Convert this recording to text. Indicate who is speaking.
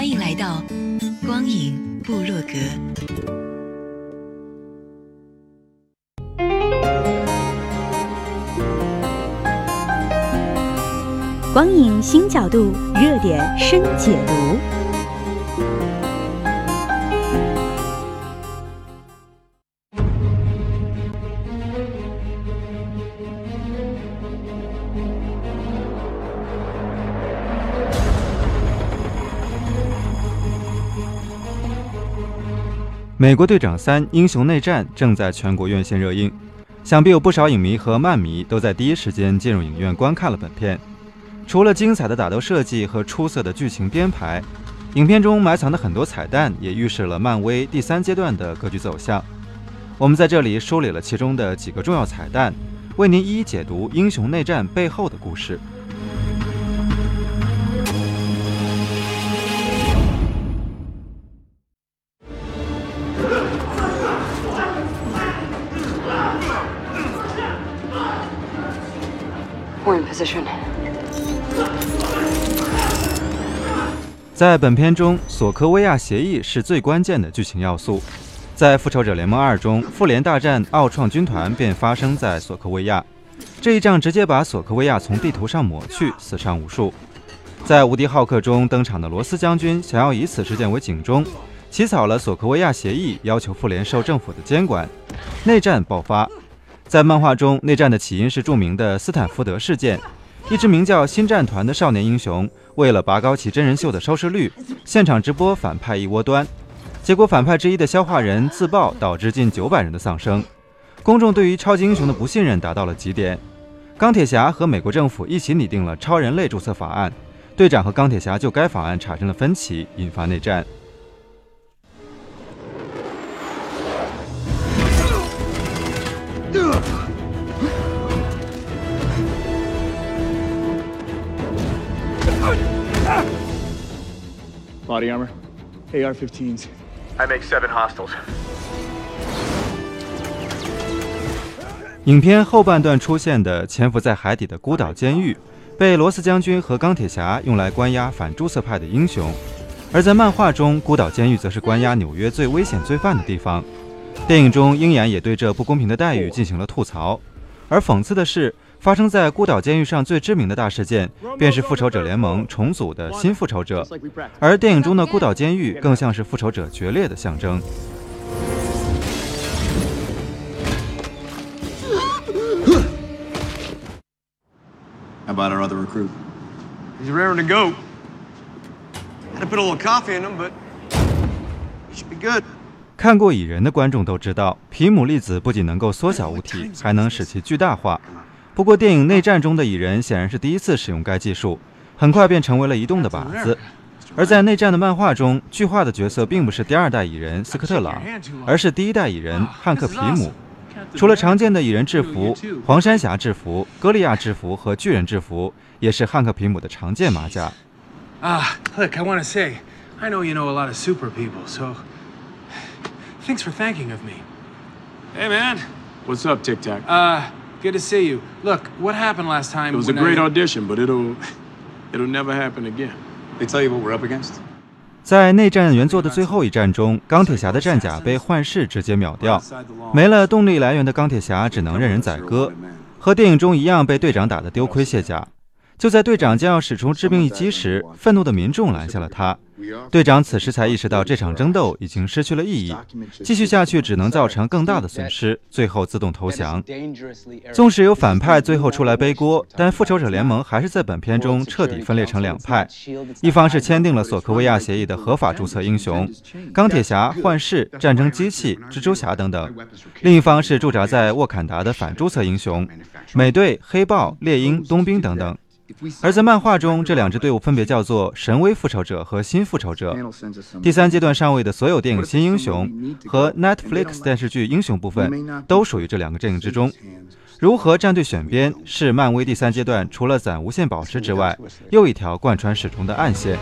Speaker 1: 欢迎来到。光影部落格，
Speaker 2: 光影新角度，热点深解读。
Speaker 3: 《美国队长三：英雄内战》正在全国院线热映，想必有不少影迷和漫迷都在第一时间进入影院观看了本片。除了精彩的打斗设计和出色的剧情编排，影片中埋藏的很多彩蛋也预示了漫威第三阶段的格局走向。我们在这里梳理了其中的几个重要彩蛋，为您一一解读《英雄内战》背后的故事。在本片中，索科维亚协议是最关键的剧情要素。在《复仇者联盟二》中，复联大战奥创军团便发生在索科维亚，这一仗直接把索科维亚从地图上抹去，死伤无数。在《无敌浩克》中登场的罗斯将军想要以此事件为警钟，起草了索科维亚协议，要求复联受政府的监管。内战爆发。在漫画中，内战的起因是著名的斯坦福德事件。一支名叫“新战团”的少年英雄，为了拔高其真人秀的收视率，现场直播反派一窝端。结果，反派之一的消化人自爆，导致近九百人的丧生。公众对于超级英雄的不信任达到了极点。钢铁侠和美国政府一起拟定了超人类注册法案，队长和钢铁侠就该法案产生了分歧，引发内战。
Speaker 4: Body armor, AR-15s. I make seven hostiles.
Speaker 3: 影片后半段出现的潜伏在海底的孤岛监狱，被罗斯将军和钢铁侠用来关押反注册派的英雄；而在漫画中，孤岛监狱则是关押纽约最危险罪犯的地方。电影中，鹰眼也对这不公平的待遇进行了吐槽。而讽刺的是。发生在孤岛监狱上最知名的大事件，便是复仇者联盟重组的新复仇者，而电影中的孤岛监狱更像是复仇者决裂的象征。
Speaker 4: How about our other recruit? He's raring to go. Had to put a little coffee in him, but he should be good.
Speaker 3: 看过蚁人的观众都知道，皮姆粒子不仅能够缩小物体，还能使其巨大化。不过，电影内战中的蚁人显然是第一次使用该技术，很快便成为了移动的靶子。而在内战的漫画中，巨化的角色并不是第二代蚁人斯科特朗，而是第一代蚁人汉克皮姆。除了常见的蚁人制服、黄山侠制服、歌利亚制服和巨人制服，也是汉克皮姆的常见马甲。
Speaker 5: Ah, look, I want to say, I know you know a lot of super people, so thanks for thanking of me.
Speaker 4: Hey, man, what's up, Tic Tac?
Speaker 5: Uh. Good to see you. Look, what happened last time?
Speaker 4: It was a great audition, but it'll it'll never happen again. They tell you what we're up against.
Speaker 3: 在内战原作的最后一战中，钢铁侠的战甲被幻视直接秒掉，没了动力来源的钢铁侠只能任人宰割，和电影中一样被队长打得丢盔卸甲。就在队长将要使出致命一击时，愤怒的民众拦下了他。队长此时才意识到这场争斗已经失去了意义，继续下去只能造成更大的损失，最后自动投降。纵使有反派最后出来背锅，但复仇者联盟还是在本片中彻底分裂成两派：一方是签订了索科维亚协议的合法注册英雄——钢铁侠、幻视、战争机器、蜘蛛侠等等；另一方是驻扎在沃坎达的反注册英雄——美队、黑豹、猎鹰、冬兵等等。而在漫画中，这两支队伍分别叫做神威复仇者和新复仇者。第三阶段上位的所有电影新英雄和 Netflix 电视剧英雄部分都属于这两个阵营之中。如何站队选边，是漫威第三阶段除了攒无限宝石之外，又一条贯穿始终的暗线。